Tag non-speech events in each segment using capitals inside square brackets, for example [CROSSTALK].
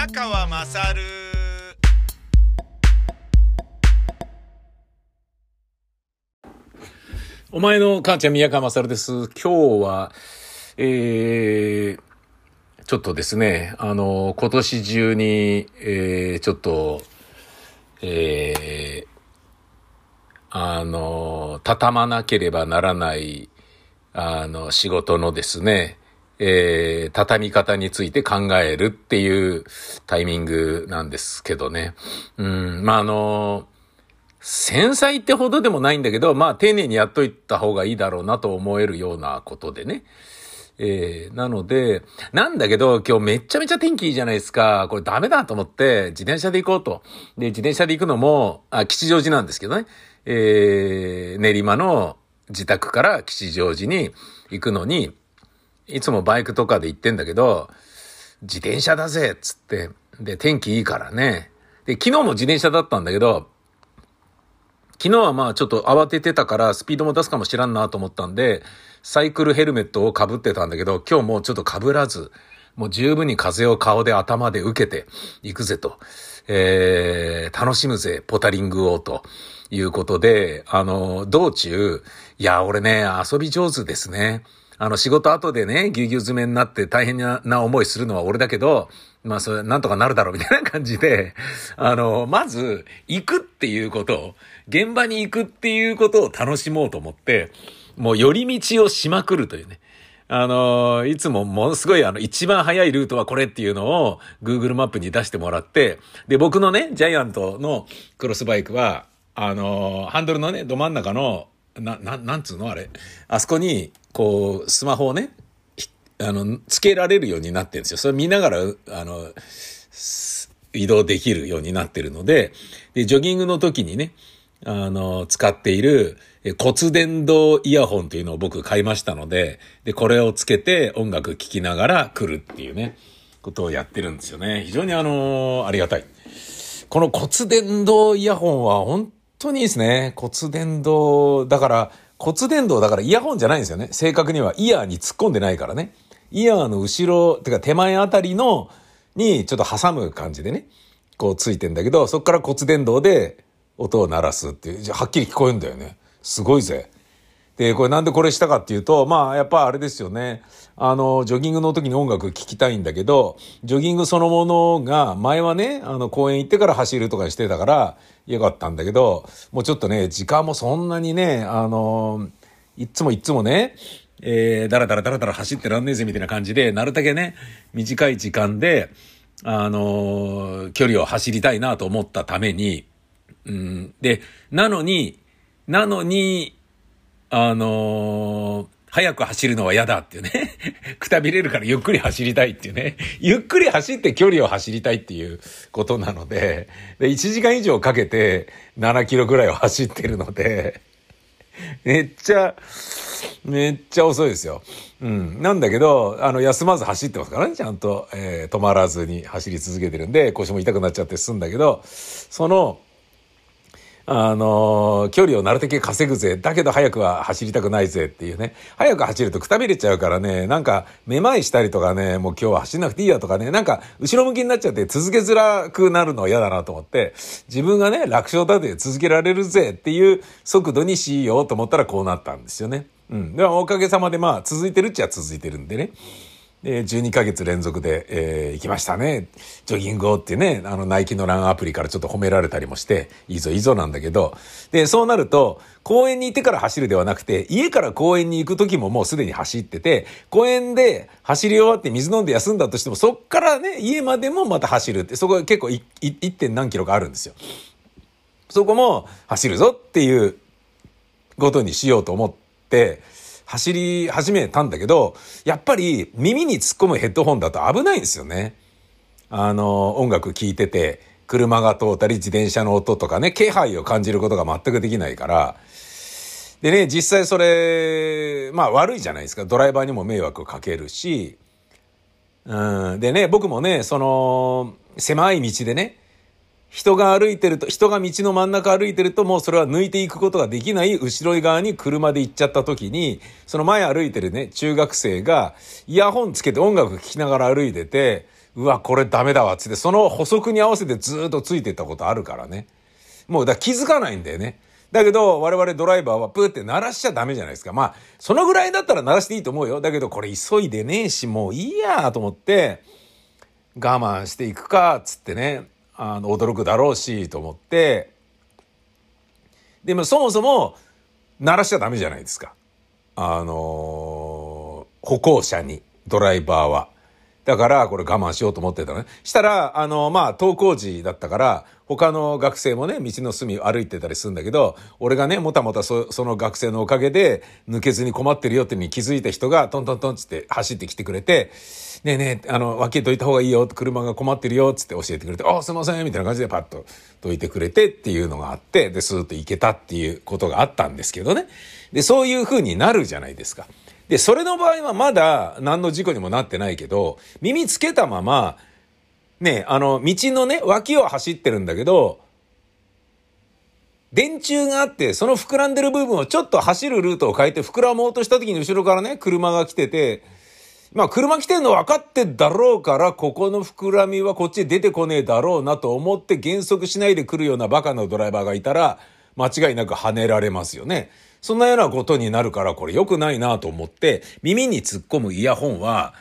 宮川まさるお前の母ちゃん宮川勝です。今日は、えー、ちょっとですね、あの、今年中に、えー、ちょっと、えー、あの、畳まなければならない、あの、仕事のですね、えー、畳み方について考えるっていうタイミングなんですけどね。うん、まあ、あの、繊細ってほどでもないんだけど、まあ丁寧にやっといた方がいいだろうなと思えるようなことでね。えー、なので、なんだけど今日めちゃめちゃ天気いいじゃないですか。これダメだと思って自転車で行こうと。で、自転車で行くのも、あ、吉祥寺なんですけどね。えー、練馬の自宅から吉祥寺に行くのに、いつもバイクとかで行ってんだけど、自転車だぜっつって。で、天気いいからね。で、昨日も自転車だったんだけど、昨日はまあちょっと慌ててたからスピードも出すかもしらんなと思ったんで、サイクルヘルメットを被ってたんだけど、今日もうちょっと被らず、もう十分に風を顔で頭で受けていくぜと、えー、楽しむぜ、ポタリングをということで、あの、道中、いや、俺ね、遊び上手ですね。あの、仕事後でね、ぎゅうぎゅう詰めになって大変な思いするのは俺だけど、まあ、それ、なんとかなるだろうみたいな感じで、あの、まず、行くっていうことを、現場に行くっていうことを楽しもうと思って、もう寄り道をしまくるというね。あの、いつもものすごいあの、一番早いルートはこれっていうのを Google マップに出してもらって、で、僕のね、ジャイアントのクロスバイクは、あの、ハンドルのね、ど真ん中の、な、な、なんつうのあれ？あそこに、こう、スマホをね、あの、つけられるようになってるんですよ。それ見ながら、あの、移動できるようになってるので、で、ジョギングの時にね、あの、使っている骨伝導イヤホンというのを僕買いましたので、で、これをつけて音楽聴きながら来るっていうね、ことをやってるんですよね。非常にあの、ありがたい。この骨伝導イヤホンは本当にいいですね。骨伝導、だから、骨伝導だからイヤホンじゃないんですよね。正確にはイヤーに突っ込んでないからね。イヤーの後ろ、てか手前あたりの、にちょっと挟む感じでね、こうついてんだけど、そこから骨伝導で音を鳴らすっていう、じゃはっきり聞こえるんだよね。すごいぜ。で、これなんでこれしたかっていうと、まあやっぱあれですよね。あの、ジョギングの時に音楽聴きたいんだけど、ジョギングそのものが、前はね、あの公園行ってから走るとかしてたから、よかったんだけど、もうちょっとね、時間もそんなにね、あの、いっつもいっつもね、えー、だらだらだらだら走ってらんねえぜみたいな感じで、なるだけね、短い時間で、あの距離を走りたいなと思ったために、うん、で、なのに、なのに、あのー早く走るのは嫌だっていうね。[LAUGHS] くたびれるからゆっくり走りたいっていうね。ゆっくり走って距離を走りたいっていうことなので、で、1時間以上かけて7キロぐらいを走ってるので、めっちゃ、めっちゃ遅いですよ。うん。なんだけど、あの、休まず走ってますからね、ちゃんと、えー止まらずに走り続けてるんで、腰も痛くなっちゃって済んだけど、その、あのー距離をなるだけ稼ぐぜ。だけど早くは走りたくないぜっていうね。早く走るとくたびれちゃうからね、なんか、めまいしたりとかね、もう今日は走んなくていいやとかね、なんか、後ろ向きになっちゃって続けづらくなるの嫌だなと思って、自分がね、楽勝だで続けられるぜっていう速度にしようと思ったらこうなったんですよね。うん。でもおかげさまでまあ、続いてるっちゃ続いてるんでね。で、12ヶ月連続で、えー行きましたね。ジョギングをってね、あの、ナイキのランアプリからちょっと褒められたりもして、いいぞいいぞなんだけど、で、そうなると、公園に行ってから走るではなくて、家から公園に行く時ももうすでに走ってて、公園で走り終わって水飲んで休んだとしても、そっからね、家までもまた走るって、そこが結構い、い 1. 点何キロかあるんですよ。そこも走るぞっていうことにしようと思って、走り始めたんだけど、やっぱり耳に突っ込むヘッドホンだと危ないんですよね。あの、音楽聴いてて、車が通ったり自転車の音とかね、気配を感じることが全くできないから、でね、実際それ、まあ悪いじゃないですか。ドライバーにも迷惑をかけるし、うん、でね、僕もね、その、狭い道でね、人が歩いてると、人が道の真ん中歩いてると、もうそれは抜いていくことができない後ろ側に車で行っちゃった時に、その前歩いてるね、中学生が、イヤホンつけて音楽聴きながら歩いてて、うわ、これダメだわ、つって、その補足に合わせてずっとついてったことあるからね。もう、だ気づかないんだよね。だけど、我々ドライバーはプーって鳴らしちゃダメじゃないですか。まあ、そのぐらいだったら鳴らしていいと思うよ。だけど、これ急いでねえし、もういいやと思って、我慢していくか、つってね、あの、驚くだろうし、と思って、でもそもそも、鳴らしちゃダメじゃないですか。あの、歩行者に、ドライバーは。だから、これ我慢しようと思ってたのね。したら、あの、まあ、登校時だったから、他の学生もね、道の隅歩いてたりするんだけど、俺がね、もたもたその学生のおかげで、抜けずに困ってるよってに気づいた人が、トントントンつって走ってきてくれて、ねえねえ、あの、脇どいた方がいいよ、車が困ってるよ、つって教えてくれて、あ、すいません、みたいな感じでパッとどいてくれてっていうのがあって、で、スーッと行けたっていうことがあったんですけどね。で、そういう風になるじゃないですか。で、それの場合はまだ何の事故にもなってないけど、耳つけたまま、ね、あの、道のね、脇を走ってるんだけど、電柱があって、その膨らんでる部分をちょっと走るルートを変えて膨らもうとした時に後ろからね、車が来てて、まあ車来てんの分かってんだろうから、ここの膨らみはこっち出てこねえだろうなと思って減速しないで来るようなバカなドライバーがいたら、間違いなく跳ねられますよね。そんなようなことになるからこれ良くないなと思って、耳に突っ込むイヤホンは、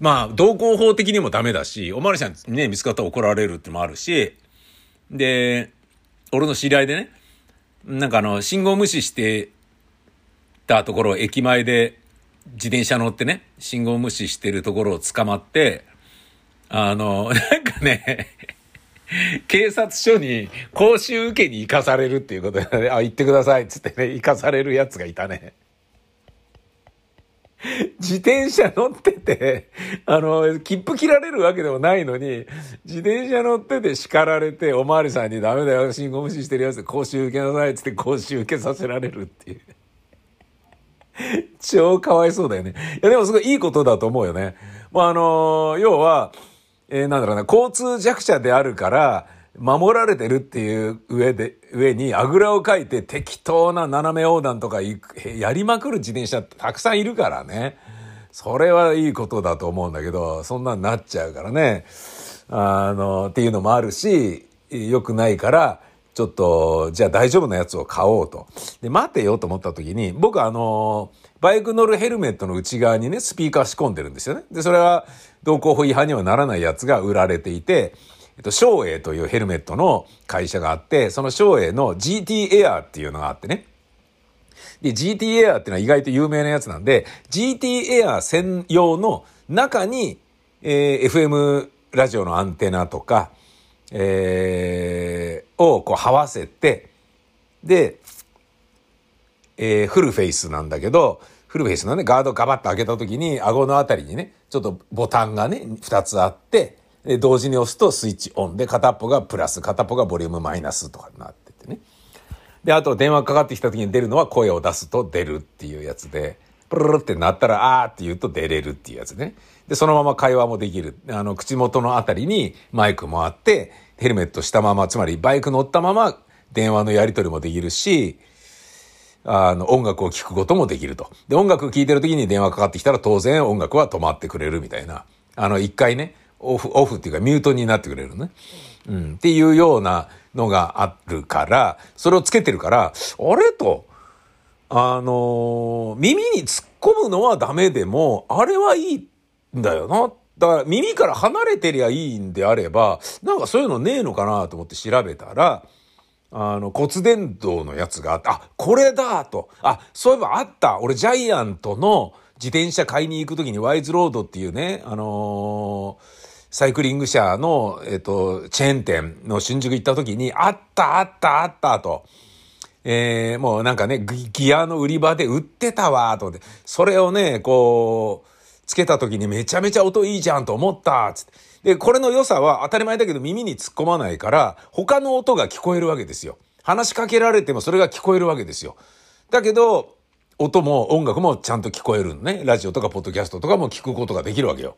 まあ、道交法的にもダメだし、おまわりさんね、見つかったら怒られるってもあるし、で、俺の知り合いでね、なんかあの、信号無視してたところ駅前で自転車乗ってね、信号無視してるところを捕まって、あの、[LAUGHS] なんかね、警察署に講習受けに行かされるっていうことでね、あ、行ってくださいっつってね、行かされるやつがいたね。自転車乗ってて、あの、切符切られるわけでもないのに、自転車乗ってて叱られて、おまわりさんにダメだよ、信号無視してるやつで講習受けなさいっつって講習受けさせられるっていう。[LAUGHS] 超かわいそうだよね。いや、でもすごいいいことだと思うよね。まあ、あの、要は、えー、なんだろうな、交通弱者であるから、守られてるっていう上で、上にあぐらをかいて適当な斜め横断とかやりまくる自転車ってたくさんいるからね。それはいいことだと思うんだけど、そんなんなっちゃうからね。あの、っていうのもあるし、良くないから、ちょっと、じゃあ大丈夫なやつを買おうと。で、待てよと思った時に、僕あの、バイク乗るヘルメットの内側にね、スピーカー仕込んでるんですよね。で、それは、道交法違反にはならないやつが売られていて、えっと、昭栄というヘルメットの会社があって、その昭栄の GT Air っていうのがあってね。で、GT Air っていうのは意外と有名なやつなんで、GT Air 専用の中に、えー、FM ラジオのアンテナとか、えー、をこう、はわせて、で、えー、フルフェイスなんだけど、フルフェイスのね、ガードガバッと開けた時に、顎のあたりにね、ちょっとボタンがね、二つあって、で、同時に押すとスイッチオンで、片っぽがプラス、片っぽがボリュームマイナスとかになっててね。で、あと電話かかってきた時に出るのは声を出すと出るっていうやつで、プルルってなったら、あーって言うと出れるっていうやつね。で、そのまま会話もできる。あの、口元のあたりにマイクもあって、ヘルメットしたまま、つまりバイク乗ったまま電話のやり取りもできるし、あの、音楽を聴くこともできると。で、音楽聴いてる時に電話かかってきたら当然音楽は止まってくれるみたいな。あの、一回ね、オフ、オフっていうかミュートになってくれるね。うん。っていうようなのがあるから、それをつけてるから、あれと、あの耳に突っ込むのはダメでも、あれはいいんだよなっ。だから耳から離れてりゃいいんであれば、なんかそういうのねえのかなと思って調べたら、あの、骨伝導のやつがあって、あ、これだと。あ、そういえばあった。俺ジャイアントの自転車買いに行くときにワイズロードっていうね、あのー、サイクリング車の、えっ、と、チェーン店の新宿行ったときに、あったあったあったと。えー、もうなんかね、ギアの売り場で売ってたわ、と思って。それをね、こう、つけた時にめちゃめちゃ音いいじゃんと思った、つっ。で、これの良さは当たり前だけど耳に突っ込まないから、他の音が聞こえるわけですよ。話しかけられてもそれが聞こえるわけですよ。だけど、音も音楽もちゃんと聞こえるのね。ラジオとかポッドキャストとかも聞くことができるわけよ。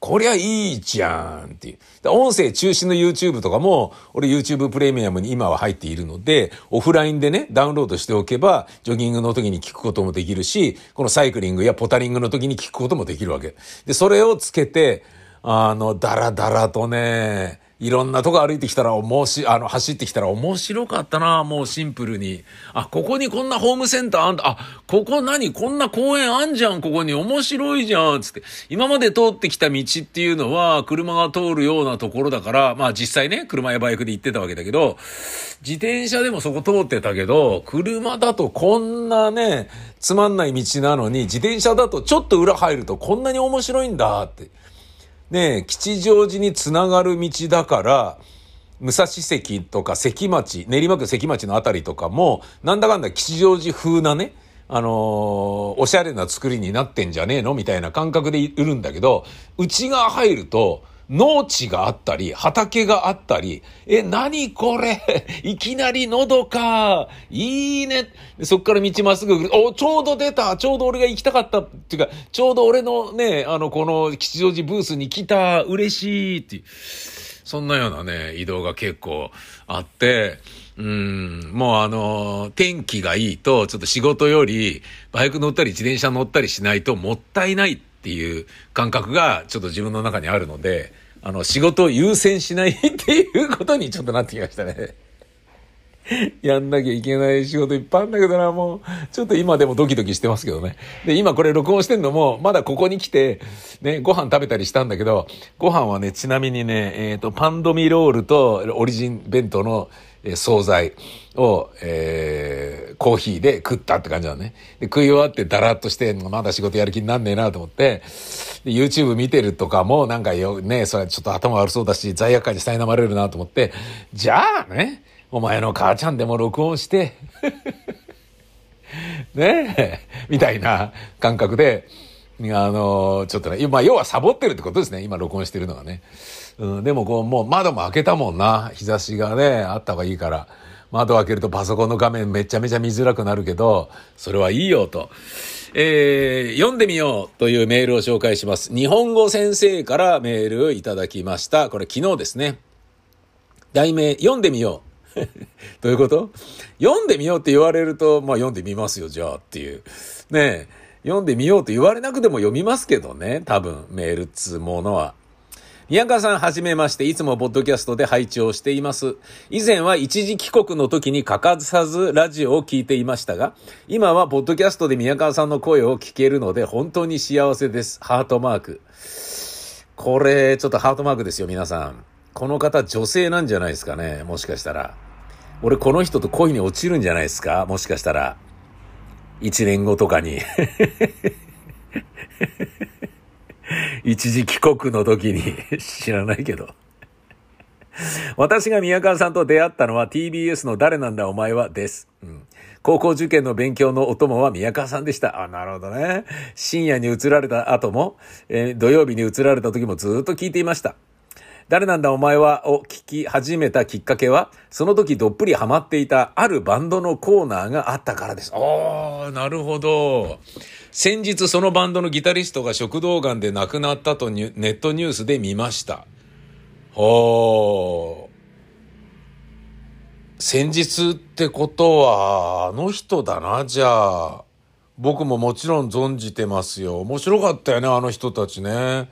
こりゃいいじゃんっていう。音声中心の YouTube とかも、俺 YouTube プレミアムに今は入っているので、オフラインでね、ダウンロードしておけば、ジョギングの時に聞くこともできるし、このサイクリングやポタリングの時に聞くこともできるわけ。で、それをつけて、あの、ダラダラとね、いろんなとこ歩いてきたら、もうし、あの、走ってきたら面白かったな、もうシンプルに。あ、ここにこんなホームセンターあんだ。あ、ここ何？こんな公園あんじゃん、ここに面白いじゃん、つって。今まで通ってきた道っていうのは、車が通るようなところだから、まあ実際ね、車やバイクで行ってたわけだけど、自転車でもそこ通ってたけど、車だとこんなね、つまんない道なのに、自転車だとちょっと裏入るとこんなに面白いんだって。ね吉祥寺につながる道だから、武蔵関とか関町、練馬区関町のあたりとかも、なんだかんだ吉祥寺風なね、あのー、おしゃれな作りになってんじゃねえのみたいな感覚で売るんだけど、内側入ると、農地があったり、畑があったり、え、何これ？[LAUGHS] いきなりのどかいいねそっから道まっすぐお、ちょうど出たちょうど俺が行きたかったっていうか、ちょうど俺のね、あの、この吉祥寺ブースに来た嬉しいっていう、そんなようなね、移動が結構あって、うん、もうあの、天気がいいと、ちょっと仕事より、バイク乗ったり自転車乗ったりしないともったいないっていう感覚がちょっと自分の中にあるので、あの、仕事を優先しないっていうことにちょっとなってきましたね。やんなきゃいけない仕事いっぱいあるんだけどな、もう。ちょっと今でもドキドキしてますけどね。で、今これ録音してんのも、まだここに来て、ね、ご飯食べたりしたんだけど、ご飯はね、ちなみにね、えっ、ー、と、パンドミロールとオリジン弁当の惣菜を、えー、コーヒーで食ったって感じなのね。で、食い終わってダラッとして、まだ仕事やる気になんねえなと思って、YouTube 見てるとかも、なんかよ、ね、それちょっと頭悪そうだし、罪悪感に苛まれるなと思って、じゃあね、お前の母ちゃんでも録音して [LAUGHS] ねえ、みたいな感覚で、あの、ちょっとね、まあ、要はサボってるってことですね、今録音してるのはね。うん、でもこう、もう窓も開けたもんな。日差しがね、あった方がいいから。窓開けるとパソコンの画面めちゃめちゃ見づらくなるけど、それはいいよと。えー、読んでみようというメールを紹介します。日本語先生からメールいただきました。これ昨日ですね。題名、読んでみよう。[LAUGHS] どういうこと？読んでみようって言われると、まあ読んでみますよ、じゃあっていう。ね読んでみようと言われなくても読みますけどね、多分、メールっつうものは。宮川さんはじめまして、いつもポッドキャストで配置をしています。以前は一時帰国の時に欠かさずラジオを聞いていましたが、今はポッドキャストで宮川さんの声を聞けるので本当に幸せです。ハートマーク。これ、ちょっとハートマークですよ、皆さん。この方女性なんじゃないですかね、もしかしたら。俺この人と恋に落ちるんじゃないですか？もしかしたら。一年後とかに。[LAUGHS] 一時帰国の時に [LAUGHS] 知らないけど。私が宮川さんと出会ったのは TBS の誰なんだお前はです。うん、高校受験の勉強のお供は宮川さんでした。あ、なるほどね。深夜に移られた後も、えー、土曜日に移られた時もずっと聞いていました。誰なんだお前はを聞き始めたきっかけは、その時どっぷりハマっていたあるバンドのコーナーがあったからです。ああ、なるほど。先日そのバンドのギタリストが食道癌で亡くなったとネットニュースで見ました。はあ。先日ってことは、あの人だな、じゃあ。僕ももちろん存じてますよ。面白かったよね、あの人たちね。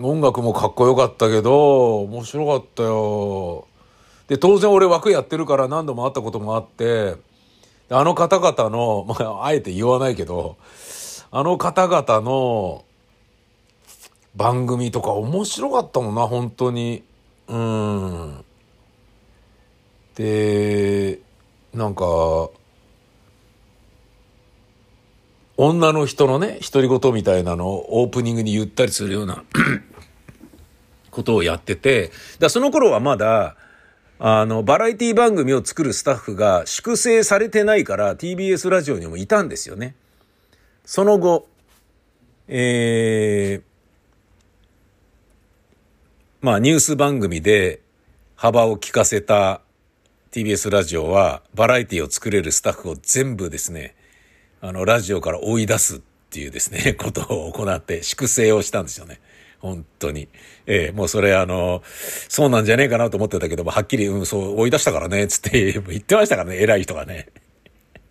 音楽もかっこよかったけど、面白かったよ。で、当然俺枠やってるから何度も会ったこともあって、あの方々の、[LAUGHS] まあ、あえて言わないけど、あの方々の番組とか面白かったもんな、本当に。うん。で、なんか、女の人のね、独り言みたいなのをオープニングに言ったりするような [CLEARS THROAT] ことをやってて、だその頃はまだ、あの、バラエティ番組を作るスタッフが粛清されてないから TBS ラジオにもいたんですよね。その後、えー、まあニュース番組で幅を利かせた TBS ラジオはバラエティを作れるスタッフを全部ですね、あの、ラジオから追い出すっていうですね、[LAUGHS] ことを行って粛清をしたんですよね。本当に。ええー、もうそれあの、そうなんじゃねえかなと思ってたけども、はっきり、うん、そう、追い出したからね、つって [LAUGHS] 言ってましたからね、偉い人がね。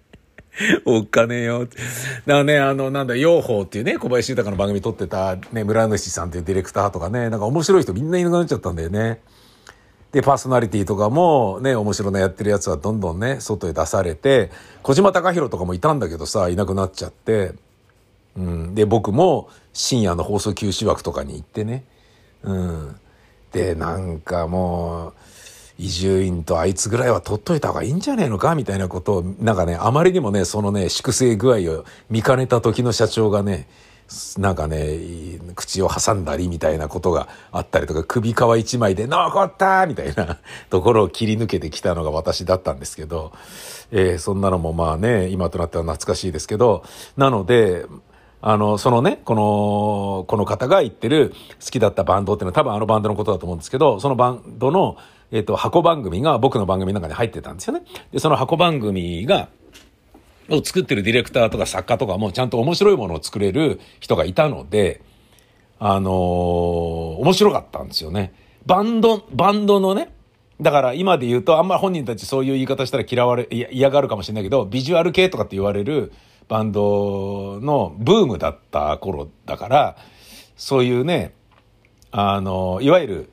[LAUGHS] おっかねえよ。だからね、あの、なんだ、養蜂っていうね、小林豊の番組撮ってた、ね、村主さんっていうディレクターとかね、なんか面白い人みんないなくなっちゃったんだよね。で、パーソナリティとかもね、面白なやってるやつはどんどんね、外へ出されて、小島隆弘とかもいたんだけどさ、いなくなっちゃって、うん。で、僕も深夜の放送休止枠とかに行ってね、うん。で、なんかもう、伊集院とあいつぐらいは取っといた方がいいんじゃねえのかみたいなことを、なんかね、あまりにもね、そのね、粛清具合を見かねた時の社長がね、なんかね、口を挟んだりみたいなことがあったりとか、首皮一枚で残ったみたいな [LAUGHS] ところを切り抜けてきたのが私だったんですけど、えー、そんなのもまあね、今となっては懐かしいですけど、なので、あの、そのね、この、この方が言ってる好きだったバンドっていうのは多分あのバンドのことだと思うんですけど、そのバンドの、えっ、と、箱番組が僕の番組の中に入ってたんですよね。で、その箱番組が、を作ってるディレクターとか作家とかもちゃんと面白いものを作れる人がいたので、あのー、面白かったんですよね。バンド、バンドのね、だから今で言うとあんま本人たちそういう言い方したら嫌われ、嫌がるかもしれないけど、ビジュアル系とかって言われるバンドのブームだった頃だから、そういうね、あの、いわゆる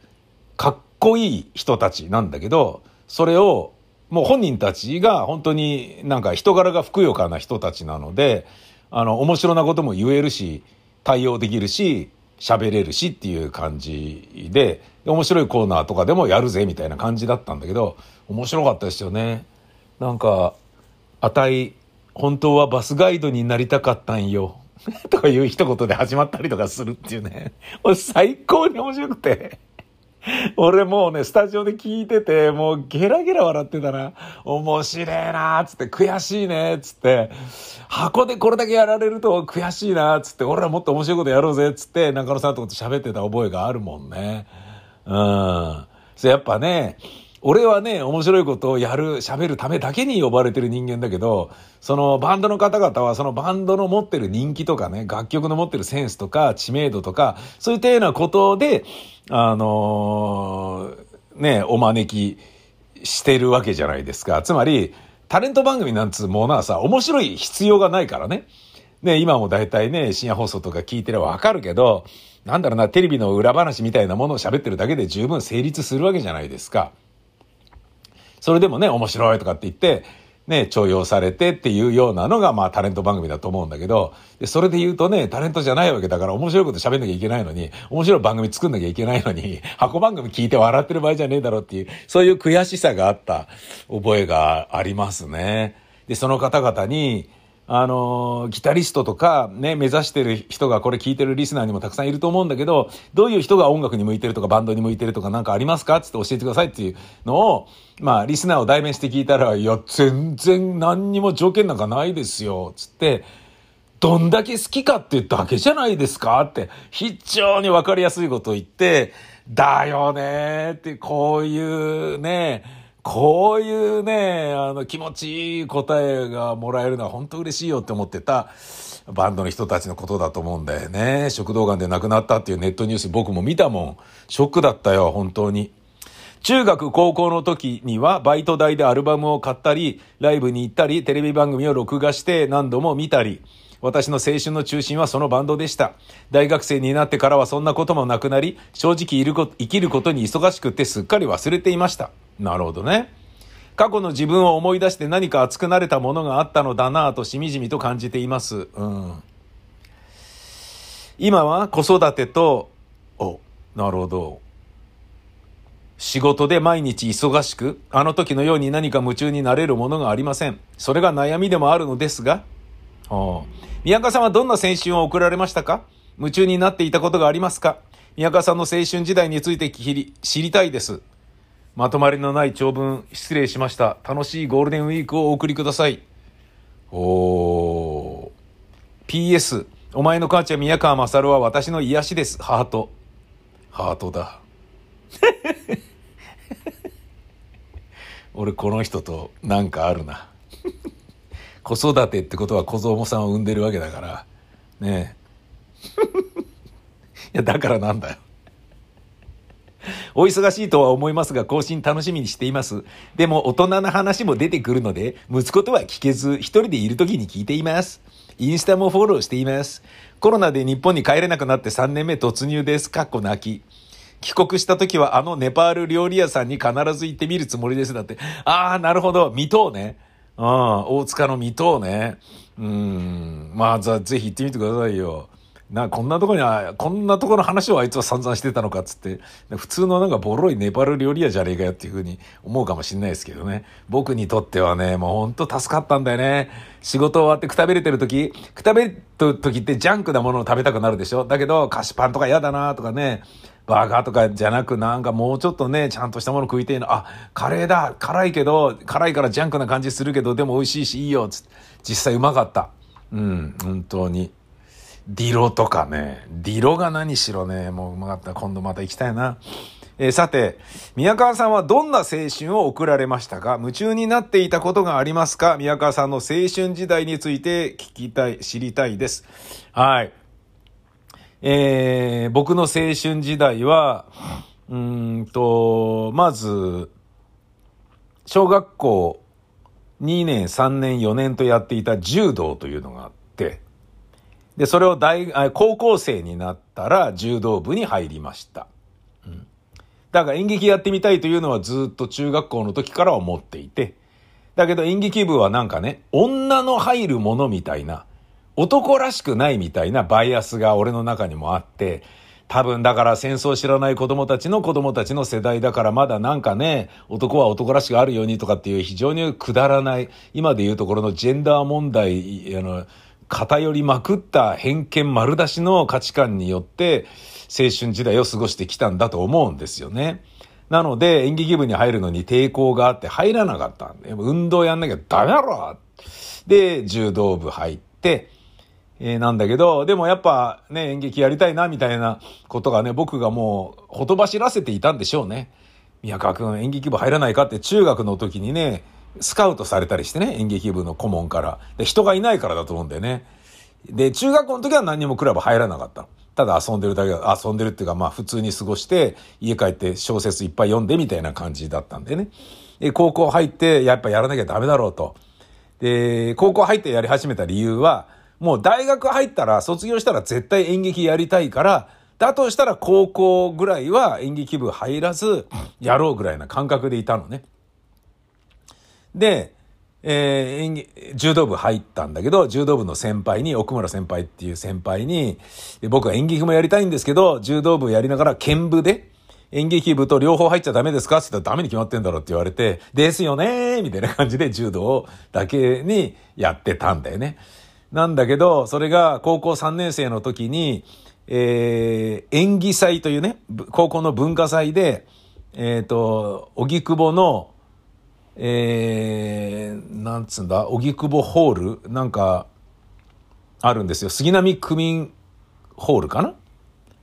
かっこいい人たちなんだけど、それをもう本人たちが本当になんか人柄がふくよかな人たちなので、あの、面白なことも言えるし、対応できるし、喋れるしっていう感じで、面白いコーナーとかでもやるぜみたいな感じだったんだけど、面白かったですよね。なんか、あたい、本当はバスガイドになりたかったんよ。とかいう一言で始まったりとかするっていうね。[LAUGHS] 最高に面白くて。[LAUGHS] 俺もうね、スタジオで聞いてて、もうゲラゲラ笑ってたな。面白えなーつって、悔しいねーつって、箱でこれだけやられると悔しいなーつって、俺らもっと面白いことやろうぜつって、中野さんと喋ってた覚えがあるもんね。うん。そやっぱね、俺はね、面白いことをやる、喋るためだけに呼ばれてる人間だけど、そのバンドの方々はそのバンドの持ってる人気とかね、楽曲の持ってるセンスとか知名度とか、そういったようなことで、あのー、ね、お招きしてるわけじゃないですか。つまり、タレント番組なんつうものはさ、面白い必要がないからね。ね、今も大体ね、深夜放送とか聞いてればわかるけど、なんだろうな、テレビの裏話みたいなものを喋ってるだけで十分成立するわけじゃないですか。それでもね、面白いとかって言って、ね、重用されてっていうようなのが、まあ、タレント番組だと思うんだけど、で、それで言うとね、タレントじゃないわけだから面白いこと喋んなきゃいけないのに、面白い番組作んなきゃいけないのに、箱番組聞いて笑ってる場合じゃねえだろっていう、そういう悔しさがあった覚えがありますね。で、その方々に、あの、ギタリストとかね、目指してる人がこれ聞いてるリスナーにもたくさんいると思うんだけど、どういう人が音楽に向いてるとかバンドに向いてるとかなんかありますかつって教えてくださいっていうのを、まあ、リスナーを代弁して聞いたら、いや、全然何にも条件なんかないですよ、つって、どんだけ好きかっていうだけじゃないですかって、非常にわかりやすいことを言って、だよねって、こういうね、こういうね、あの気持ちいい答えがもらえるのは本当嬉しいよって思ってたバンドの人たちのことだと思うんだよね。食道がんで亡くなったっていうネットニュース僕も見たもん。ショックだったよ、本当に。中学高校の時にはバイト代でアルバムを買ったり、ライブに行ったり、テレビ番組を録画して何度も見たり、私の青春の中心はそのバンドでした。大学生になってからはそんなこともなくなり、正直いるこ生きることに忙しくてすっかり忘れていました。なるほどね。過去の自分を思い出して何か熱くなれたものがあったのだなぁとしみじみと感じています。うん。今は子育てと、お、なるほど。仕事で毎日忙しく、あの時のように何か夢中になれるものがありません。それが悩みでもあるのですが、ああ宮川さんはどんな青春を送られましたか？夢中になっていたことがありますか？宮川さんの青春時代について知りたいです。まとまりのない長文失礼しました。楽しいゴールデンウィークをお送りください。おー。PS、お前の母ちゃん宮川勝は私の癒しです。ハート。ハートだ。[LAUGHS] 俺この人となんかあるな。子育てってことは小僧さんを産んでるわけだから。ねえ。[LAUGHS] いや、だからなんだよ。お忙しいとは思いますが、更新楽しみにしています。でも、大人な話も出てくるので、息子とは聞けず、一人でいる時に聞いています。インスタもフォローしています。コロナで日本に帰れなくなって3年目突入です。かっこ泣き。帰国した時はあのネパール料理屋さんに必ず行ってみるつもりです。だって。ああ、なるほど。未踏ね。うん、大塚の未踏ね。うん。まあ、ぜひ行ってみてくださいよ。な、こんなとこには、こんなとこの話をあいつは散々してたのかっつって、普通のなんかボロいネパール料理屋じゃねえかよっていうふうに思うかもしんないですけどね。僕にとってはね、もうほんと助かったんだよね。仕事終わってくたびれてる時、くたびれる時ってジャンクなものを食べたくなるでしょだけど、菓子パンとか嫌だなとかね、バーガーとかじゃなくなんかもうちょっとね、ちゃんとしたもの食いてえの。あ、カレーだ辛いけど、辛いからジャンクな感じするけど、でも美味しいしいいよつ実際うまかった。うん、本当に。ディロとかね。ディロが何しろね、もううまかった。今度また行きたいな。えー、さて、宮川さんはどんな青春を送られましたか？夢中になっていたことがありますか？宮川さんの青春時代について聞きたい、知りたいです。はい。えー、僕の青春時代は、うんと、まず、小学校2年、3年、4年とやっていた柔道というのがあって、で、それを大、高校生になったら柔道部に入りました。うん。だから演劇やってみたいというのはずっと中学校の時から思っていて、だけど演劇部はなんかね、女の入るものみたいな、男らしくないみたいなバイアスが俺の中にもあって、多分だから戦争知らない子供たちの子供たちの世代だからまだなんかね、男は男らしくあるようにとかっていう非常にくだらない、今で言うところのジェンダー問題、あの、偏りまくった偏見丸出しの価値観によって青春時代を過ごしてきたんだと思うんですよね。なので演劇部に入るのに抵抗があって入らなかったんで、運動やんなきゃダメだろで、柔道部入って、え、なんだけど、でもやっぱね、演劇やりたいな、みたいなことがね、僕がもう、ほとばしらせていたんでしょうね。宮川くん演劇部入らないかって中学の時にね、スカウトされたりしてね、演劇部の顧問から。で、人がいないからだと思うんだよね。で、中学校の時は何にもクラブ入らなかったのただ遊んでるだけ、遊んでるっていうか、まあ普通に過ごして、家帰って小説いっぱい読んでみたいな感じだったんでね。で、高校入って、やっぱやらなきゃダメだろうと。で、高校入ってやり始めた理由は、もう大学入ったら、卒業したら絶対演劇やりたいから、だとしたら高校ぐらいは演劇部入らず、やろうぐらいな感覚でいたのね。で、えー、演技、柔道部入ったんだけど、柔道部の先輩に、奥村先輩っていう先輩に、僕は演劇もやりたいんですけど、柔道部やりながら剣部で、演劇部と両方入っちゃダメですかって言ったらダメに決まってんだろうって言われて、ですよねみたいな感じで柔道だけにやってたんだよね。なんだけど、それが高校3年生の時に、えー、演技祭というね、高校の文化祭で、えっ、ー、と、荻窪の、えー、なんつうんだ、荻窪ホールなんか、あるんですよ。杉並区民ホールかな？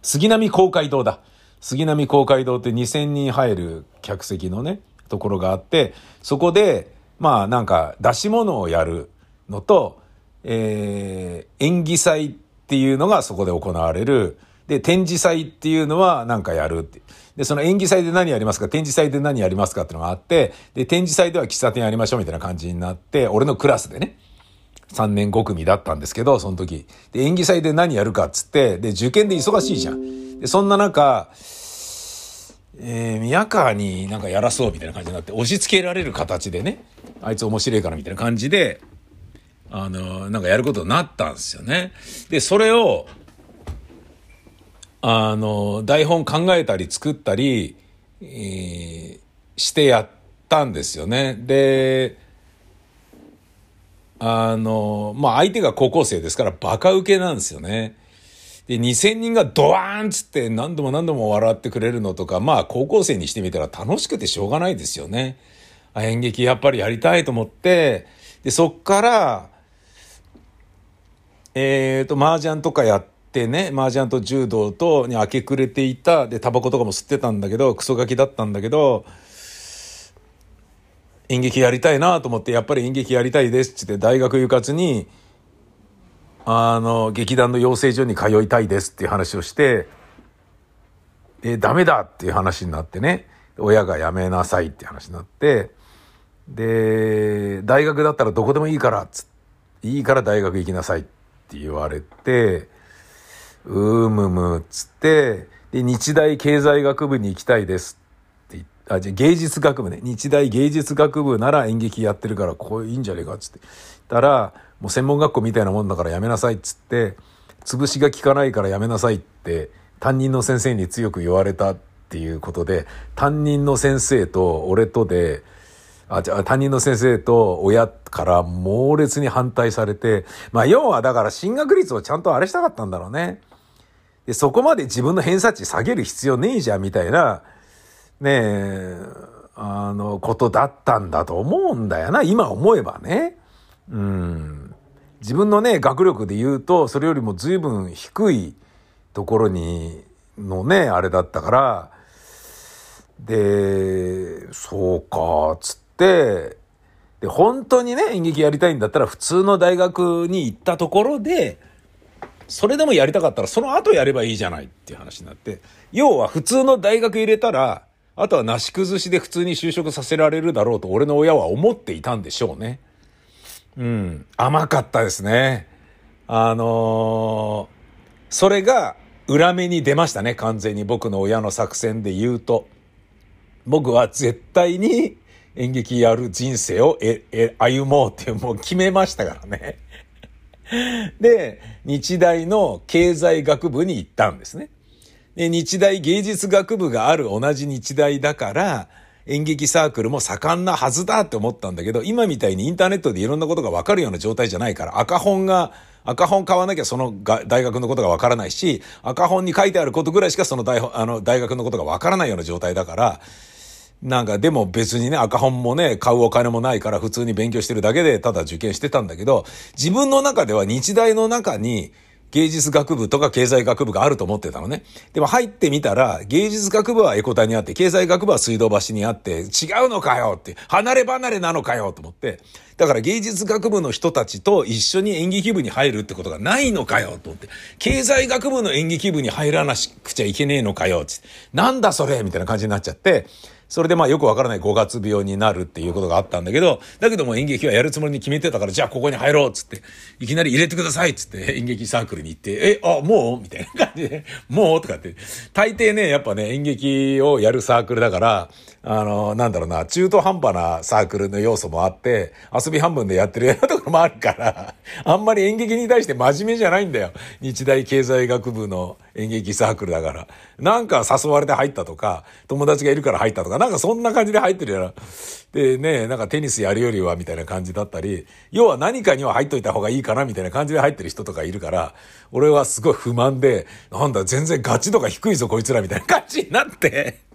杉並公会堂だ。杉並公会堂って2000人入る客席のね、ところがあって、そこで、まあなんか出し物をやるのと、えー、演技祭っていうのがそこで行われる。で、展示祭っていうのはなんかやるって。で、その演技祭で何やりますか？展示祭で何やりますかっていうのがあって、で、展示祭では喫茶店やりましょうみたいな感じになって、俺のクラスでね、3年5組だったんですけど、その時。で、演技祭で何やるかっつって、で、受験で忙しいじゃん。で、そんな中、えー、宮川になんかやらそうみたいな感じになって、押し付けられる形でね、あいつ面白いからみたいな感じで、あの、なんかやることになったんですよね。で、それを、あの、台本考えたり作ったり、えー、してやったんですよね。で、あの、まあ、相手が高校生ですからバカ受けなんですよね。で、2000人がドワーンつって何度も何度も笑ってくれるのとか、まあ、高校生にしてみたら楽しくてしょうがないですよね。演劇やっぱりやりたいと思って、で、そっから、え、ー、と、麻雀とかやってね、麻雀と柔道とに明け暮れていた、で、タバコとかも吸ってたんだけど、クソガキだったんだけど、演劇やりたいなと思って、やっぱり演劇やりたいですって大学行かずに、あの、劇団の養成所に通いたいですっていう話をして、で、ダメだっていう話になってね、親が辞めなさいっていう話になって、で、大学だったらどこでもいいから、つっていいから大学行きなさいってって言われて、うーむむ、つって、で、日大経済学部に行きたいですってあ、じゃ芸術学部ね。日大芸術学部なら演劇やってるからこういいんじゃねえかっつって。たら、もう専門学校みたいなもんだからやめなさいっつって、潰しが効かないからやめなさいって担任の先生に強く言われたっていうことで、担任の先生と俺とで、あ、じゃあ担任の先生と親から猛烈に反対されて、まあ要はだから進学率をちゃんとあれしたかったんだろうね。で、そこまで自分の偏差値下げる必要ねえじゃんみたいな、ねえ、あの、ことだったんだと思うんだよな。今思えばね。うん。自分のね、学力で言うと、それよりも随分低いところに、のね、あれだったから、で、そうか、つって、で、本当にね、演劇やりたいんだったら普通の大学に行ったところで、それでもやりたかったらその後やればいいじゃないっていう話になって、要は普通の大学入れたら、あとはなし崩しで普通に就職させられるだろうと俺の親は思っていたんでしょうね。うん。甘かったですね。あのー、それが裏目に出ましたね、完全に僕の親の作戦で言うと。僕は絶対に演劇やる人生をえ、え、歩もうってもう決めましたからね。[LAUGHS] で、日大の経済学部に行ったんですね。で、日大芸術学部がある同じ日大だから、演劇サークルも盛んなはずだって思ったんだけど、今みたいにインターネットでいろんなことがわかるような状態じゃないから、赤本が、赤本買わなきゃその大学のことがわからないし、赤本に書いてあることぐらいしかその大あの大学のことがわからないような状態だから、なんかでも別にね、赤本もね、買うお金もないから普通に勉強してるだけでただ受験してたんだけど、自分の中では日大の中に芸術学部とか経済学部があると思ってたのね。でも入ってみたら、芸術学部はエコタにあって、経済学部は水道橋にあって、違うのかよって、離れ離れなのかよと思って、だから芸術学部の人たちと一緒に演劇部に入るってことがないのかよと思って、経済学部の演劇部に入らなくちゃいけねえのかよって、なんだそれみたいな感じになっちゃって、それでまあよくわからない5月病になるっていうことがあったんだけど、だけども演劇はやるつもりに決めてたから、じゃあここに入ろうっつって、いきなり入れてくださいっつって演劇サークルに行って、え、あ、もう？みたいな感じで、もう？とかって。大抵ね、やっぱね、演劇をやるサークルだから、あの、なんだろうな、中途半端なサークルの要素もあって、遊び半分でやってるようなところもあるから、あんまり演劇に対して真面目じゃないんだよ。日大経済学部の演劇サークルだから。なんか誘われて入ったとか、友達がいるから入ったとか、なんかそんな感じで入ってるやな。でね、なんかテニスやるよりはみたいな感じだったり、要は何かには入っといた方がいいかなみたいな感じで入ってる人とかいるから、俺はすごい不満で、なんだ全然ガチ度が低いぞこいつらみたいな感じになって、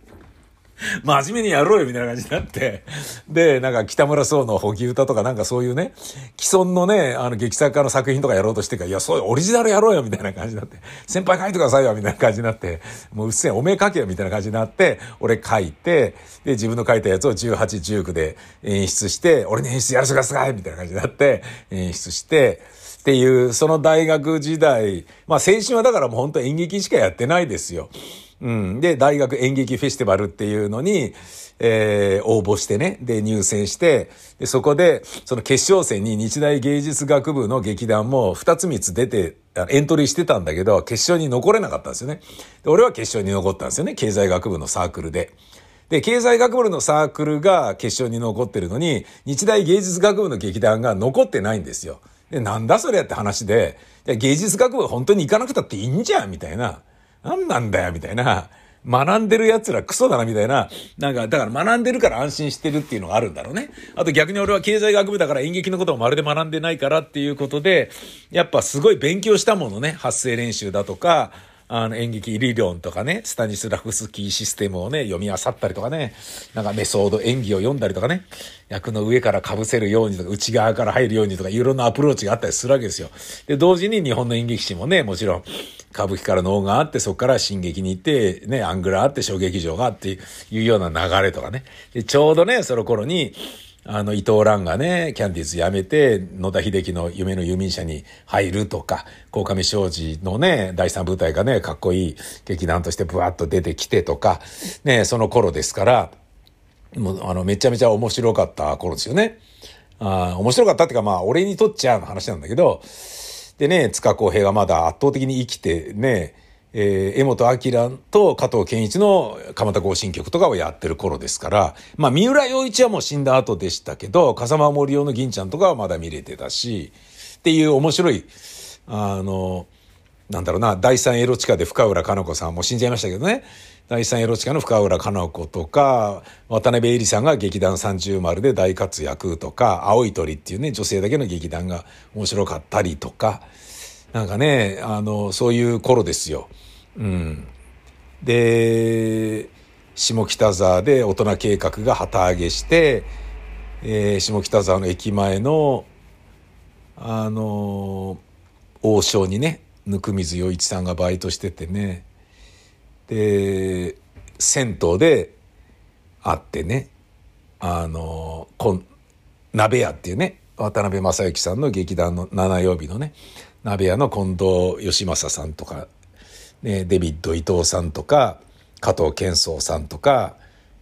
[LAUGHS] 真面目にやろうよみたいな感じになって、で、なんか北村壮の補給歌とかなんかそういうね、既存のね、あの劇作家の作品とかやろうとしてるから、いや、そういうオリジナルやろうよみたいな感じになって、先輩書いてくださいよみたいな感じになって、もううっせえ、おめえ書けよみたいな感じになって、俺書いて、で、自分の書いたやつを18、19で演出して、俺に演出やらせてくださいみたいな感じになって、演出して、っていう、その大学時代、まあ青春はだからもう本当演劇しかやってないですよ。うん。で、大学演劇フェスティバルっていうのに、えー、応募してね、で、入選して、で、そこで、その決勝戦に日大芸術学部の劇団も2つ3つ出て、エントリーしてたんだけど、決勝に残れなかったんですよね。で、俺は決勝に残ったんですよね、経済学部のサークルで。で、経済学部のサークルが決勝に残ってるのに、日大芸術学部の劇団が残ってないんですよ。で、なんだそれって話で、芸術学部本当に行かなくたっていいんじゃんみたいな。何なんだよみたいな。学んでる奴らクソだなみたいな。なんか、だから学んでるから安心してるっていうのがあるんだろうね。あと逆に俺は経済学部だから演劇のことをまるで学んでないからっていうことで、やっぱすごい勉強したものね。発声練習だとか、あの演劇理論とかね、スタニスラフスキーシステムをね、読み漁ったりとかね、なんかメソード演技を読んだりとかね、役の上から被せるようにとか、内側から入るようにとか、いろんなアプローチがあったりするわけですよ。で、同時に日本の演劇史もね、もちろん、歌舞伎から能があって、そこから進撃に行って、ね、アングラあって、小劇場があっていうような流れとかね。で、ちょうどね、その頃に、あの、伊藤蘭がね、キャンディーズ辞めて、野田秀樹の夢の遊民者に入るとか、鴻上庄司のね、第三部隊がね、かっこいい劇団としてブワッと出てきてとか、ね、その頃ですから、もう、あの、めちゃめちゃ面白かった頃ですよね。あ面白かったっていうか、まあ、俺にとっちゃの話なんだけど、でね、塚公平がまだ圧倒的に生きてね、えー、江本明と加藤健一の蒲田行進曲とかをやってる頃ですから、まあ、三浦洋一はもう死んだ後でしたけど、風間森夫の銀ちゃんとかはまだ見れてたし、っていう面白い、あの、なんだろうな、第三エロチカで深浦かな子さんも死んじゃいましたけどね。第三エロチカの深浦かな子とか、渡辺恵里さんが劇団三十丸で大活躍とか、青い鳥っていうね、女性だけの劇団が面白かったりとか、なんかね、あの、そういう頃ですよ。うん。で、下北沢で大人計画が旗揚げして、えー、下北沢の駅前の、あの、王将にね、温水洋一さんがバイトしててね、で、銭湯で会ってね、あの、こん鍋屋っていうね、渡辺正行さんの劇団の七曜日のね、鍋屋の近藤義正さんとか、ね、デビッド伊藤さんとか、加藤健壮さんとか、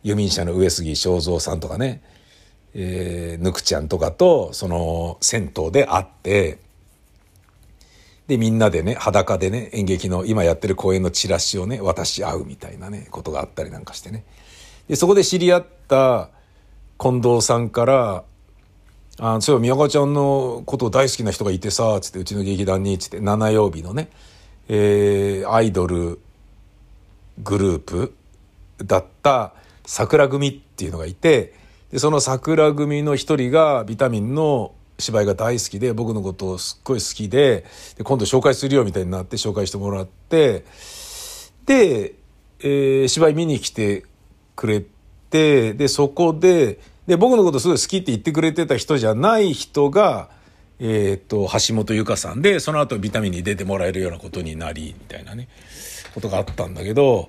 輸民者の上杉正蔵さんとかね、えー、ぬくちゃんとかと、その、銭湯で会って、で、みんなでね、裸でね、演劇の今やってる公演のチラシをね、渡し合うみたいなね、ことがあったりなんかしてね。で、そこで知り合った近藤さんから、あそういえば宮川ちゃんのことを大好きな人がいてさ、つってうちの劇団に、つって七曜日のね、えー、アイドルグループだった桜組っていうのがいて、で、その桜組の一人がビタミンの芝居が大好きで、僕のことをすっごい好きで、で、今度紹介するよみたいになって紹介してもらって、で、えー、芝居見に来てくれて、で、そこで、で、僕のことすごい好きって言ってくれてた人じゃない人が、えっ、と、橋本由香さんで、その後ビタミンに出てもらえるようなことになり、みたいなね、ことがあったんだけど、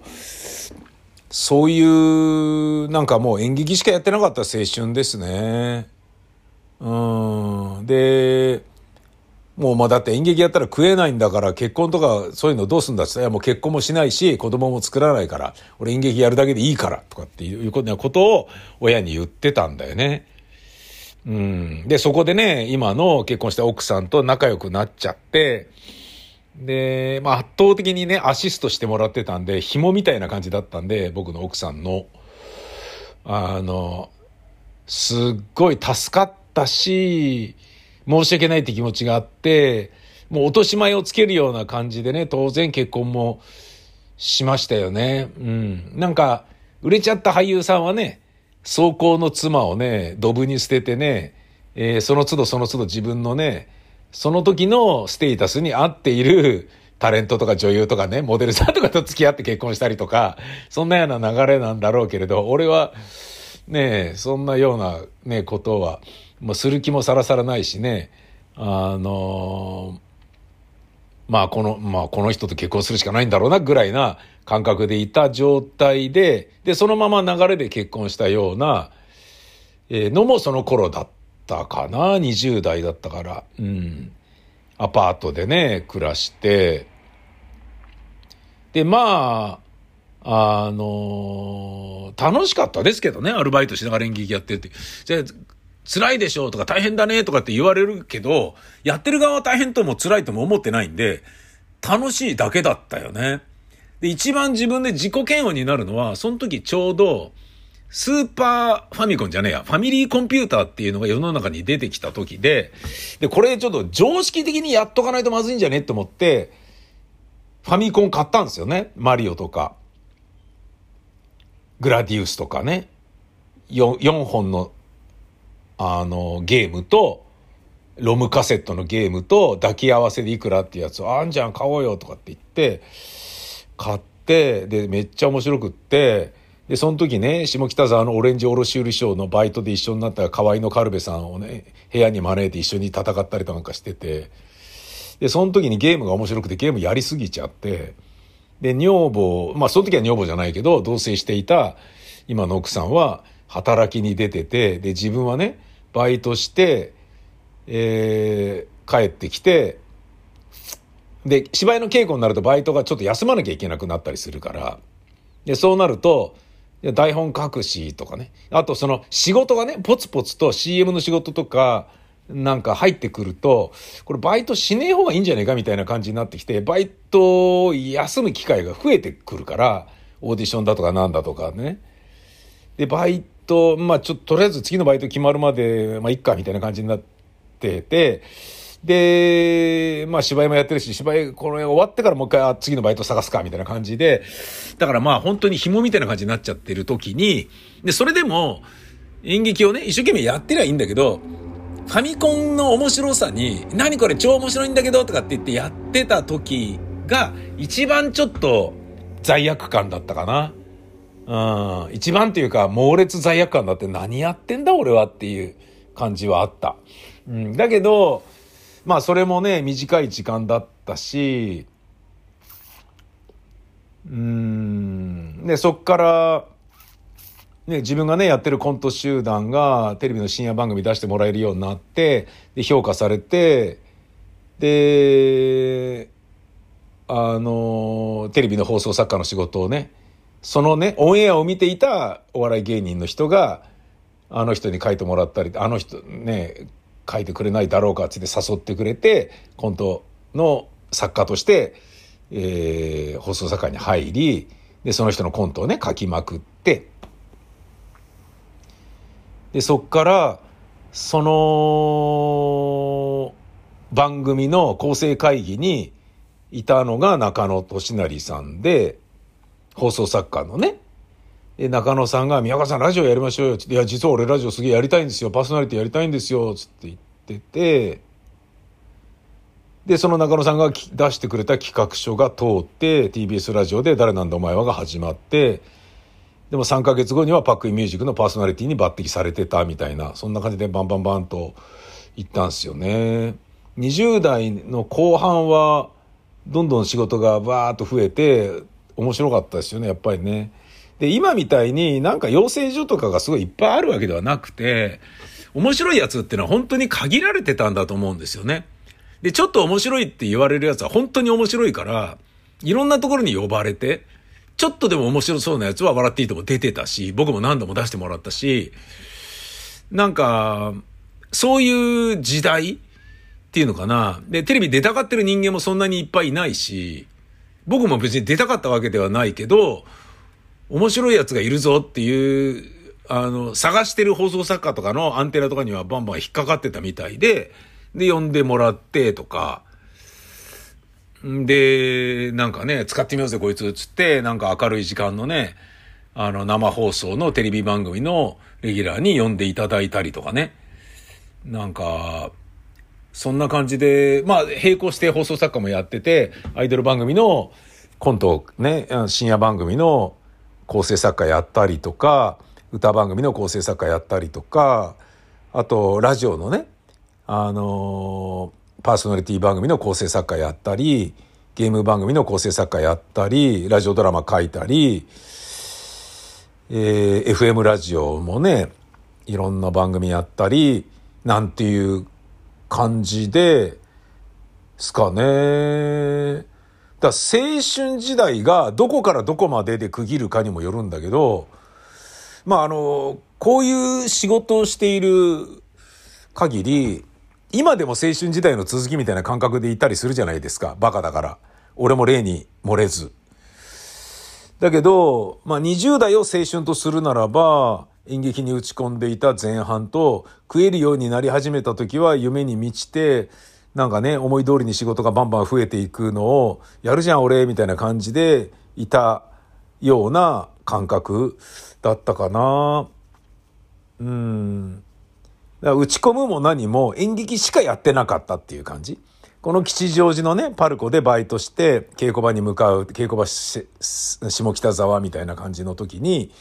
そういう、なんかもう演劇しかやってなかった青春ですね。うん。で、もうまあだって演劇やったら食えないんだから結婚とかそういうのどうすんだって言ったら、いやもう結婚もしないし子供も作らないから、俺演劇やるだけでいいからとかっていうことを親に言ってたんだよね。うん。で、そこでね、今の結婚した奥さんと仲良くなっちゃって、で、まあ圧倒的にね、アシストしてもらってたんで、紐みたいな感じだったんで、僕の奥さんの。あの、すっごい助かったし、申し訳ないって気持ちがあって、もう落とし前をつけるような感じでね、当然結婚もしましたよね。うん。なんか、売れちゃった俳優さんはね、走行の妻をね、ドブに捨ててね、えー、その都度その都度自分のね、その時のステータスに合っているタレントとか女優とかね、モデルさんとかと付き合って結婚したりとか、そんなような流れなんだろうけれど、俺は、ね、そんなようなね、ことは、もうする気もさらさらないしね、あのまあこの、まあこの人と結婚するしかないんだろうなぐらいな感覚でいた状態で、で、そのまま流れで結婚したような、えー、のもその頃だったかな、20代だったから、うん。アパートでね、暮らして、で、まあ、あのー、楽しかったですけどね、アルバイトしながら演劇やってって。じゃあ、辛いでしょうとか大変だねとかって言われるけど、やってる側は大変とも辛いとも思ってないんで、楽しいだけだったよね。で、一番自分で自己嫌悪になるのは、その時ちょうど、スーパーファミコンじゃねえや、ファミリーコンピューターっていうのが世の中に出てきた時で、で、これちょっと常識的にやっとかないとまずいんじゃねって思って、ファミコン買ったんですよね。マリオとか、グラディウスとかね。4, 4本のあの、ゲームと、ロムカセットのゲームと抱き合わせでいくらっていうやつを、あんじゃん買おうよとかって言って、買って、で、めっちゃ面白くって、で、その時ね、下北沢のオレンジ卸売商のバイトで一緒になった河合のカルベさんをね、部屋に招いて一緒に戦ったりとかしてて、で、その時にゲームが面白くてゲームやりすぎちゃって、で、女房、まあその時は女房じゃないけど、同棲していた今の奥さんは、働きに出てて、で、自分はね、バイトして、えー、帰ってきて、で、芝居の稽古になるとバイトがちょっと休まなきゃいけなくなったりするから、で、そうなると、台本書くしとかね。あとその仕事がね、ポツポツと CM の仕事とか、なんか入ってくると、これバイトしねえ方がいいんじゃねえかみたいな感じになってきて、バイトを休む機会が増えてくるから、オーディションだとかなんだとかね。で、バイト、まあちょっととりあえず次のバイト決まるまで、まあいっかみたいな感じになってて、で、まあ芝居もやってるし、芝居これ終わってからもう一回次のバイト探すかみたいな感じで、だからまあ本当に紐みたいな感じになっちゃってる時に、で、それでも演劇をね、一生懸命やってりゃいいんだけど、ファミコンの面白さに、何これ超面白いんだけどとかって言ってやってた時が、一番ちょっと罪悪感だったかな。うん、一番というか猛烈罪悪感だって何やってんだ俺はっていう感じはあった。うん、だけど、まあそれもね、短い時間だったし、うん、で、そっから、ね、自分がね、やってるコント集団がテレビの深夜番組出してもらえるようになって、で、評価されて、で、あの、テレビの放送作家の仕事をね、そのね、オンエアを見ていたお笑い芸人の人が、あの人に書いてもらったり、あの人ね、書いてくれないだろうかってって誘ってくれて、コントの作家として、えー、放送作家に入り、で、その人のコントをね、書きまくって、で、そっから、その、番組の構成会議にいたのが中野俊成さんで、放送作家のね。で、中野さんが、宮川さんラジオやりましょうよ。っていや、実は俺ラジオすげえやりたいんですよ。パーソナリティやりたいんですよ。つって言ってて、で、その中野さんが出してくれた企画書が通って、TBS ラジオで誰なんだお前はが始まって、でも3ヶ月後にはパックインミュージックのパーソナリティに抜擢されてたみたいな、そんな感じでバンバンバンと行ったんですよね。20代の後半は、どんどん仕事がバーッと増えて、面白かったですよね、やっぱりね。で、今みたいになんか養成所とかがすごいいっぱいあるわけではなくて、面白いやつってのは本当に限られてたんだと思うんですよね。で、ちょっと面白いって言われるやつは本当に面白いから、いろんなところに呼ばれて、ちょっとでも面白そうなやつは笑っていいとも出てたし、僕も何度も出してもらったし、なんか、そういう時代っていうのかな。で、テレビ出たがってる人間もそんなにいっぱいいないし、僕も別に出たかったわけではないけど、面白いやつがいるぞっていう、あの、探してる放送作家とかのアンテナとかにはバンバン引っかかってたみたいで、で、呼んでもらってとか、で、なんかね、使ってみようぜこいつ、つって、なんか明るい時間のね、あの、生放送のテレビ番組のレギュラーに呼んでいただいたりとかね。なんか、そんな感じで、まあ、並行して放送作家もやってて、アイドル番組のコント、ね、深夜番組の構成作家やったりとか、歌番組の構成作家やったりとか、あと、ラジオのね、あのー、パーソナリティ番組の構成作家やったり、ゲーム番組の構成作家やったり、ラジオドラマ書いたり、えー、FM ラジオもね、いろんな番組やったり、なんていう感じで、すかね。だ青春時代がどこからどこまでで区切るかにもよるんだけど、まああの、こういう仕事をしている限り、今でも青春時代の続きみたいな感覚でいたりするじゃないですか。バカだから。俺も例に漏れず。だけど、まあ20代を青春とするならば、演劇に打ち込んでいた前半と食えるようになり始めた時は夢に満ちてなんかね思い通りに仕事がバンバン増えていくのをやるじゃん俺みたいな感じでいたような感覚だったかな。うん。打ち込むも何も演劇しかやってなかったっていう感じ。この吉祥寺のね、パルコでバイトして、稽古場に向かう、稽古場下北沢みたいな感じの時に、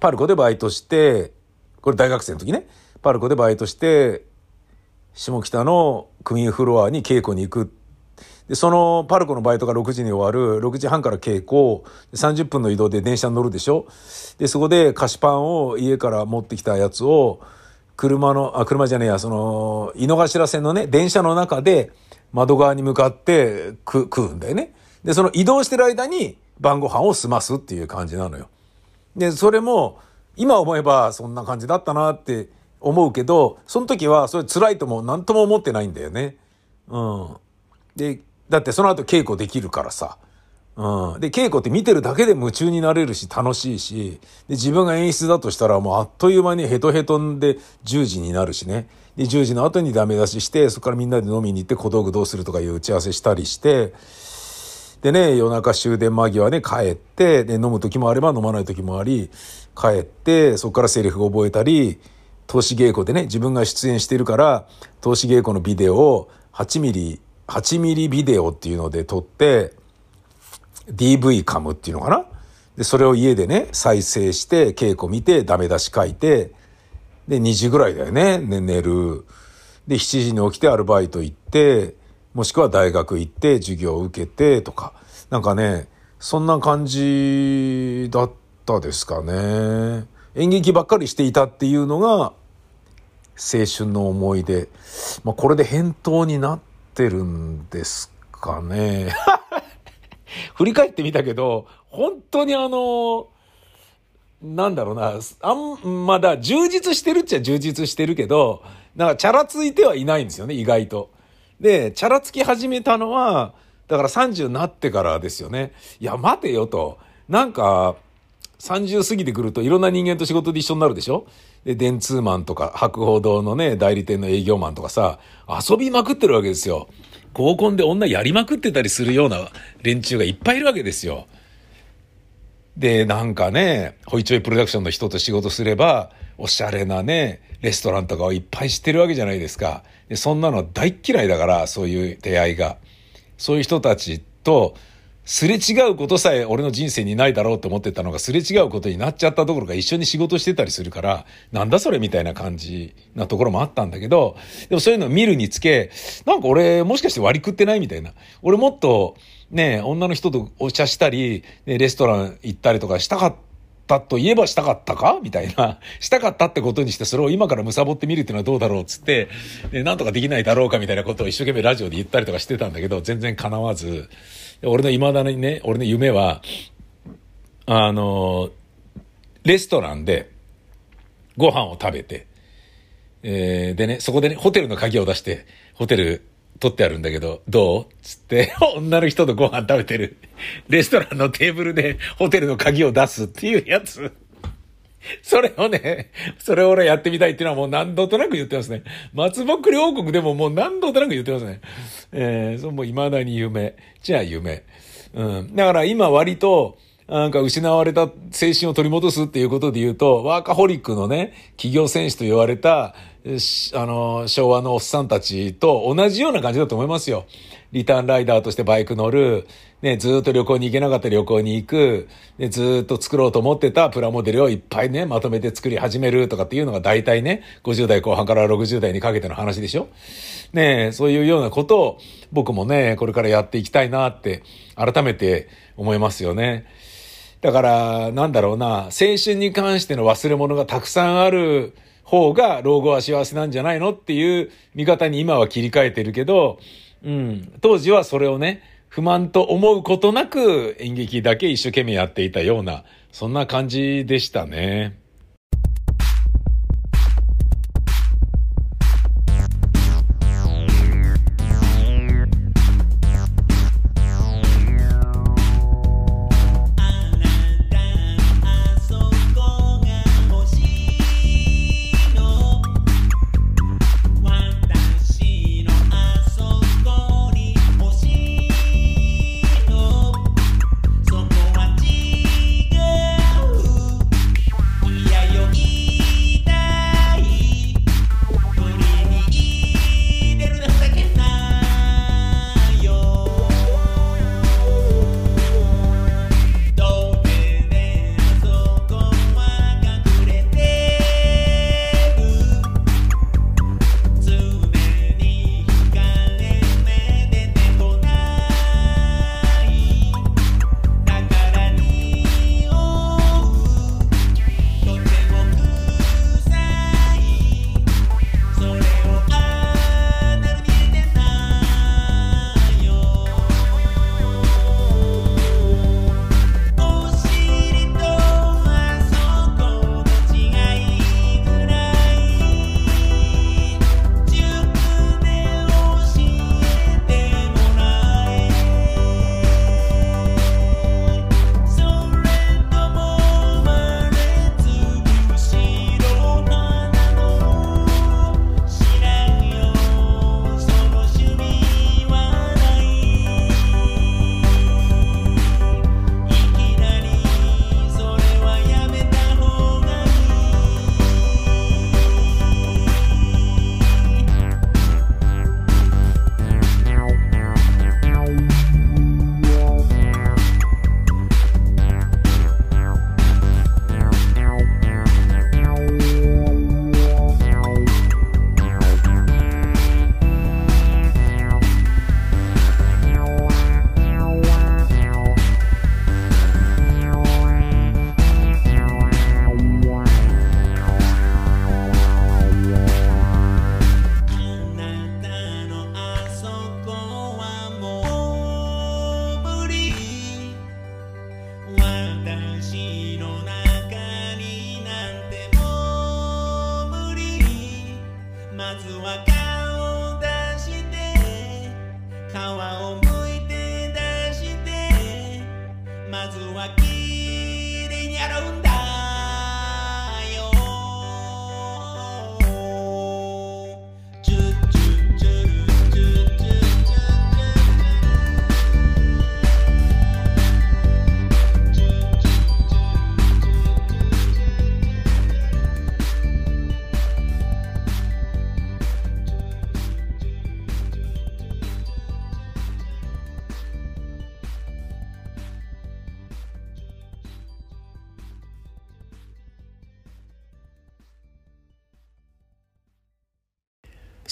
パルコでバイトして、これ大学生の時ね、パルコでバイトして、下北のクミンフロアに稽古に行く。で、そのパルコのバイトが6時に終わる、6時半から稽古、30分の移動で電車に乗るでしょで、そこで菓子パンを家から持ってきたやつを、車の、あ、車じゃねえや、その、井の頭線のね、電車の中で窓側に向かって食うんだよね。で、その移動してる間に晩ご飯を済ますっていう感じなのよ。で、それも、今思えばそんな感じだったなって思うけど、その時はそれ辛いとも何とも思ってないんだよね。うん。で、だってその後稽古できるからさ。うん。で、稽古って見てるだけで夢中になれるし楽しいし、で、自分が演出だとしたらもうあっという間にヘトヘトんで10時になるしね。で、10時の後にダメ出しして、そこからみんなで飲みに行って小道具どうするとかいう打ち合わせしたりして、でね、夜中終電間際ね、帰って、で、飲む時もあれば飲まない時もあり、帰って、そこからセリフを覚えたり、投資稽古でね、自分が出演してるから、投資稽古のビデオを8ミリ、8ミリビデオっていうので撮って、DV カムっていうのかな？で、それを家でね、再生して、稽古見て、ダメ出し書いて、で、2時ぐらいだよね、寝る。で、7時に起きてアルバイト行って、もしくは大学行って授業を受けてとか、なんかね、そんな感じだったですかね。演劇ばっかりしていたっていうのが青春の思い出。まあ、これで返答になってるんですかね。[LAUGHS] 振り返ってみたけど、本当にあの、なんだろうな、あん、まだ充実してるっちゃ充実してるけど、なんかチャラついてはいないんですよね、意外と。で、チャラつき始めたのは、だから30になってからですよね。いや、待てよと。なんか、30過ぎてくるといろんな人間と仕事で一緒になるでしょ？で、電通マンとか、博報堂のね、代理店の営業マンとかさ、遊びまくってるわけですよ。合コンで女やりまくってたりするような連中がいっぱいいるわけですよ。で、なんかね、ホイチョイプロダクションの人と仕事すれば、おしゃれなね、レストランとかをいっぱい知ってるわけじゃないですか。でそんなの大嫌いだから、そういう出会いが。そういう人たちと、すれ違うことさえ俺の人生にないだろうと思ってたのがすれ違うことになっちゃったところが一緒に仕事してたりするから、なんだそれみたいな感じなところもあったんだけど、でもそういうのを見るにつけ、なんか俺もしかして割り食ってないみたいな。俺もっとね、女の人とお茶したり、ね、レストラン行ったりとかしたかったたといえばしたかったか？みたいな。[LAUGHS] したかったってことにしてそれを今から貪ってみるっていうのはどうだろうっつって、ね、なんとかできないだろうか？みたいなことを一生懸命ラジオで言ったりとかしてたんだけど、全然叶わず、俺の未だにね、俺の夢は、あの、レストランでご飯を食べて、えー、でね、そこでね、ホテルの鍵を出して、ホテル取ってあるんだけど、どう？つって、[LAUGHS] 女の人とご飯食べてる。レストランのテーブルでホテルの鍵を出すっていうやつ。それをね、それを俺やってみたいっていうのはもう何度となく言ってますね。松木両国でももう何度となく言ってますね。えー、そのもう未だに夢。じゃあ夢。うん。だから今割と、なんか失われた精神を取り戻すっていうことで言うと、ワーカホリックのね、企業戦士と言われた、あの、昭和のおっさんたちと同じような感じだと思いますよ。リターンライダーとしてバイク乗る、ね、ずっと旅行に行けなかった旅行に行く、ね、ずっと作ろうと思ってたプラモデルをいっぱいね、まとめて作り始めるとかっていうのが大体ね、50代後半から60代にかけての話でしょねそういうようなことを僕もね、これからやっていきたいなって改めて思いますよね。だから、なんだろうな、青春に関しての忘れ物がたくさんある方が老後は幸せなんじゃないのっていう見方に今は切り替えてるけど、うん。当時はそれをね、不満と思うことなく演劇だけ一生懸命やっていたような、そんな感じでしたね。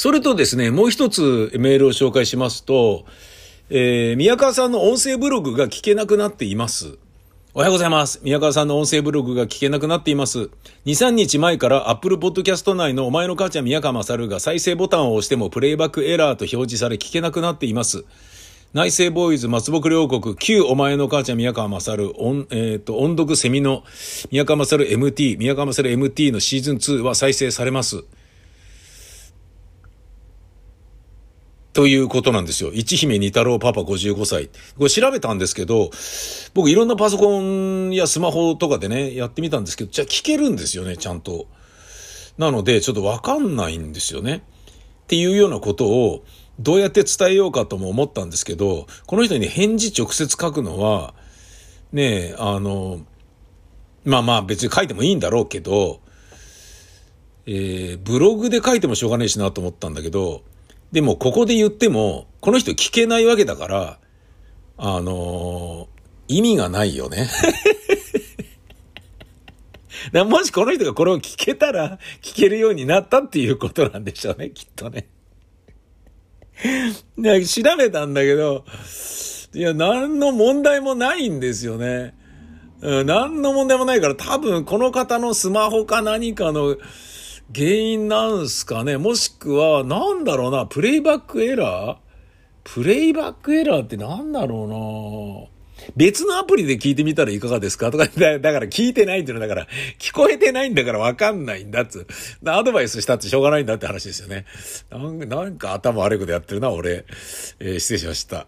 それとですね、もう一つメールを紹介しますと、えー、宮川さんの音声ブログが聞けなくなっています。おはようございます。宮川さんの音声ブログが聞けなくなっています。2、3日前から Apple Podcast 内のお前の母ちゃん宮川勝が再生ボタンを押してもプレイバックエラーと表示され聞けなくなっています。内政ボーイズ松木両国旧お前の母ちゃん宮川勝音、えっ、ー、と、音読セミの宮川勝 MT、宮川勝 MT のシーズン2は再生されます。ということなんですよ。一姫二太郎パパ55歳。これ調べたんですけど、僕いろんなパソコンやスマホとかでね、やってみたんですけど、じゃあ聞けるんですよね、ちゃんと。なので、ちょっとわかんないんですよね。っていうようなことを、どうやって伝えようかとも思ったんですけど、この人に返事直接書くのは、ねえ、あの、まあまあ別に書いてもいいんだろうけど、えー、ブログで書いてもしょうがないしなと思ったんだけど、でもここで言っても、この人聞けないわけだから、あのー、意味がないよね。[LAUGHS] もしこの人がこれを聞けたら、聞けるようになったっていうことなんでしょうね、きっとね。調べたんだけど、いや、何の問題もないんですよね。うん、何の問題もないから、多分この方のスマホか何かの原因なんすかね？もしくは、なんだろうな、プレイバックエラー？プレイバックエラーってなんだろうな？別のアプリで聞いてみたらいかがですか？とか、だだから聞いてないっていうのだから、聞こえてないんだからわかんないんだっつ。アドバイスしたってしょうがないんだって話ですよね。なんか頭悪いことやってるな、俺。えー、失礼しました。